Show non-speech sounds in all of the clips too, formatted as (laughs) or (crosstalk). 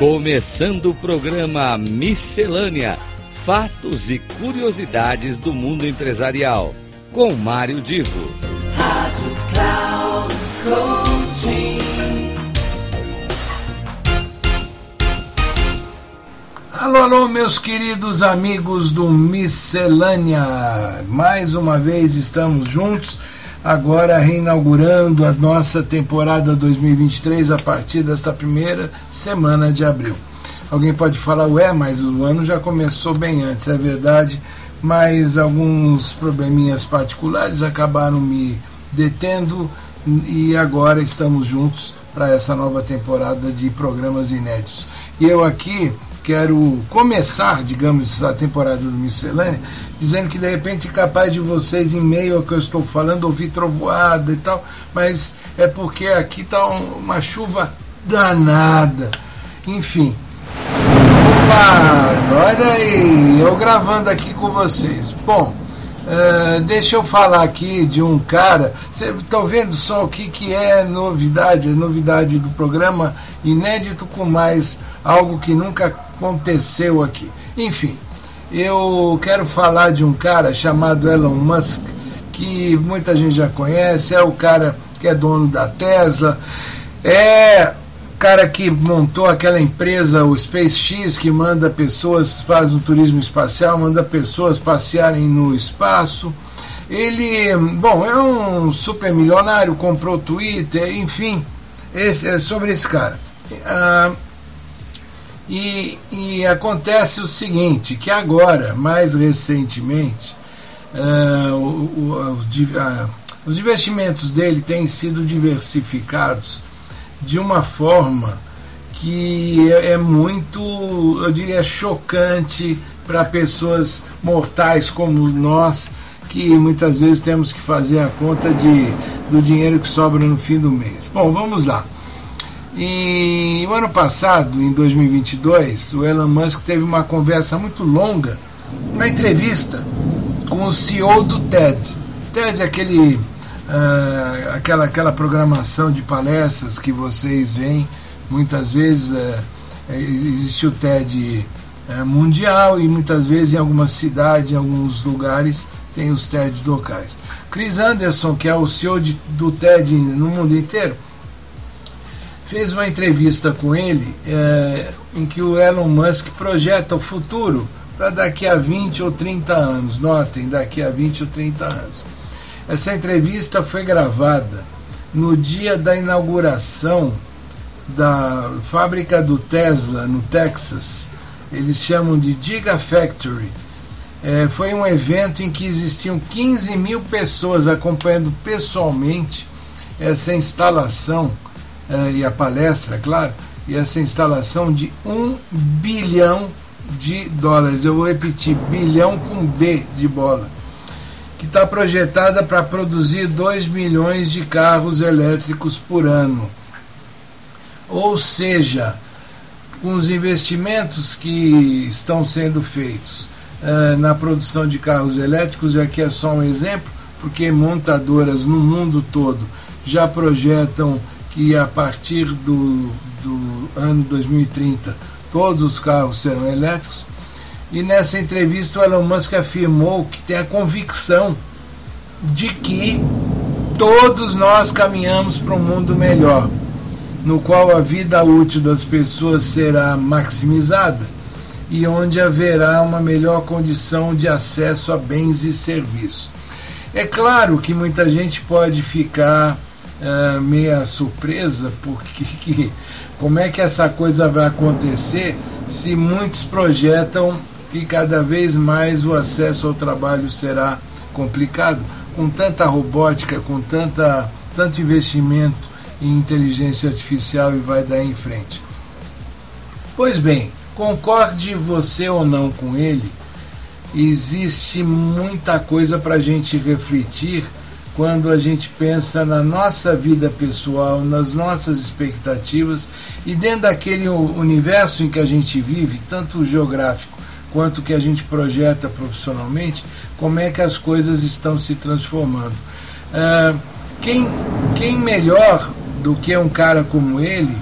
Começando o programa Miscelânea: Fatos e Curiosidades do Mundo Empresarial, com Mário Divo. Rádio Cloud Coaching. Alô, alô, meus queridos amigos do Miscelânea. Mais uma vez estamos juntos agora reinaugurando a nossa temporada 2023 a partir desta primeira semana de abril. Alguém pode falar, ué, mas o ano já começou bem antes, é verdade, mas alguns probleminhas particulares acabaram me detendo e agora estamos juntos para essa nova temporada de programas inéditos. E eu aqui quero começar, digamos, essa temporada do Miscelânea, dizendo que de repente é capaz de vocês, em meio ao que eu estou falando, ouvir trovoada e tal, mas é porque aqui está uma chuva danada. Enfim. Opa, olha aí, eu gravando aqui com vocês. Bom, uh, deixa eu falar aqui de um cara. Vocês estão vendo só o que, que é novidade? A novidade do programa inédito com mais algo que nunca aconteceu aqui. Enfim, eu quero falar de um cara chamado Elon Musk, que muita gente já conhece, é o cara que é dono da Tesla, é cara que montou aquela empresa, o SpaceX, que manda pessoas, faz um turismo espacial, manda pessoas passearem no espaço. Ele, bom, é um super milionário, comprou Twitter, enfim, esse, é sobre esse cara. Ah, e, e, acontece o seguinte, que agora, mais recentemente, uh, o, o, os, uh, os investimentos dele têm sido diversificados de uma forma que é, é muito, eu diria, chocante para pessoas mortais como nós, que muitas vezes temos que fazer a conta de, do dinheiro que sobra no fim do mês. Bom, vamos lá. E o ano passado, em 2022, o Elon Musk teve uma conversa muito longa, uma entrevista com o CEO do TED. TED é aquele, uh, aquela, aquela programação de palestras que vocês veem muitas vezes. Uh, existe o TED uh, mundial e muitas vezes em algumas cidades, em alguns lugares, tem os TEDs locais. Chris Anderson, que é o CEO de, do TED no mundo inteiro, fez uma entrevista com ele é, em que o Elon Musk projeta o futuro para daqui a 20 ou 30 anos. Notem, daqui a 20 ou 30 anos. Essa entrevista foi gravada no dia da inauguração da fábrica do Tesla no Texas. Eles chamam de Gigafactory. É, foi um evento em que existiam 15 mil pessoas acompanhando pessoalmente essa instalação uh, e a palestra, claro, e essa instalação de um bilhão de dólares. Eu vou repetir, bilhão com B de bola. Que está projetada para produzir 2 milhões de carros elétricos por ano. Ou seja, com os investimentos que estão sendo feitos uh, na produção de carros elétricos, e aqui é só um exemplo, porque montadoras no mundo todo já projetam que a partir do, do ano 2030 todos os carros serão elétricos. E nessa entrevista o Elon Musk afirmou que tem a convicção de que todos nós caminhamos para um mundo melhor, no qual a vida útil das pessoas será maximizada e onde haverá uma melhor condição de acesso a bens e serviços. É claro que muita gente pode ficar uh, meia surpresa, porque (laughs) que, como é que essa coisa vai acontecer se muitos projetam que cada vez mais o acesso ao trabalho será complicado, com tanta robótica, com tanta, tanto investimento em inteligência artificial e vai daí em frente. Pois bem, concorde você ou não com ele, existe muita coisa para a gente refletir quando a gente pensa na nossa vida pessoal, nas nossas expectativas e dentro daquele universo em que a gente vive, tanto geográfico quanto que a gente projeta profissionalmente, como é que as coisas estão se transformando. Uh, quem, quem melhor do que um cara como ele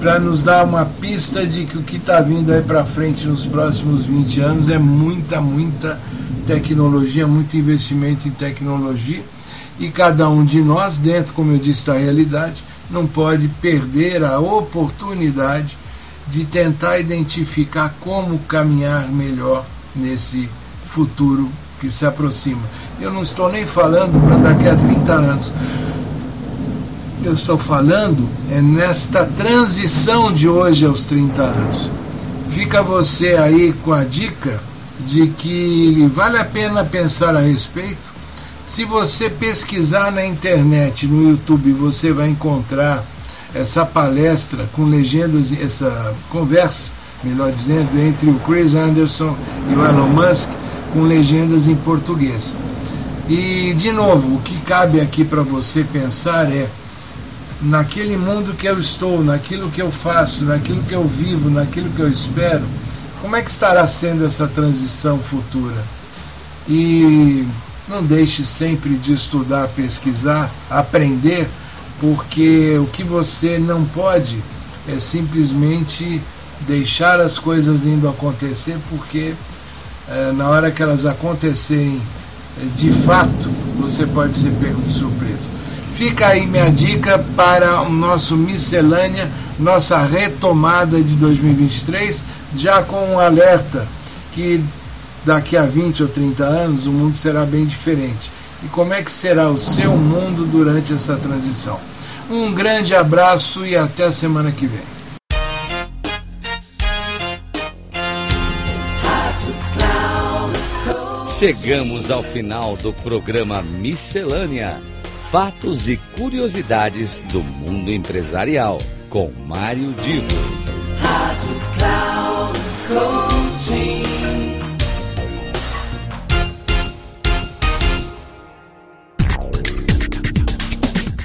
para nos dar uma pista de que o que está vindo aí para frente nos próximos 20 anos é muita, muita tecnologia, muito investimento em tecnologia e cada um de nós, dentro, como eu disse, da realidade, não pode perder a oportunidade de tentar identificar como caminhar melhor nesse futuro que se aproxima. Eu não estou nem falando para daqui a 30 anos. Eu estou falando é nesta transição de hoje aos 30 anos. Fica você aí com a dica de que vale a pena pensar a respeito. Se você pesquisar na internet, no YouTube, você vai encontrar essa palestra com legendas, essa conversa, melhor dizendo, entre o Chris Anderson e o Elon Musk, com legendas em português. E, de novo, o que cabe aqui para você pensar é: naquele mundo que eu estou, naquilo que eu faço, naquilo que eu vivo, naquilo que eu espero, como é que estará sendo essa transição futura? E não deixe sempre de estudar, pesquisar, aprender porque o que você não pode é simplesmente deixar as coisas indo acontecer, porque é, na hora que elas acontecerem é, de fato, você pode ser pego de surpresa. Fica aí minha dica para o nosso miscelânea, nossa retomada de 2023, já com um alerta que daqui a 20 ou 30 anos o mundo será bem diferente e como é que será o seu mundo durante essa transição. Um grande abraço e até a semana que vem. Chegamos ao final do programa Miscelânea: Fatos e Curiosidades do Mundo Empresarial, com Mário Divo. Rádio Cloud Coaching.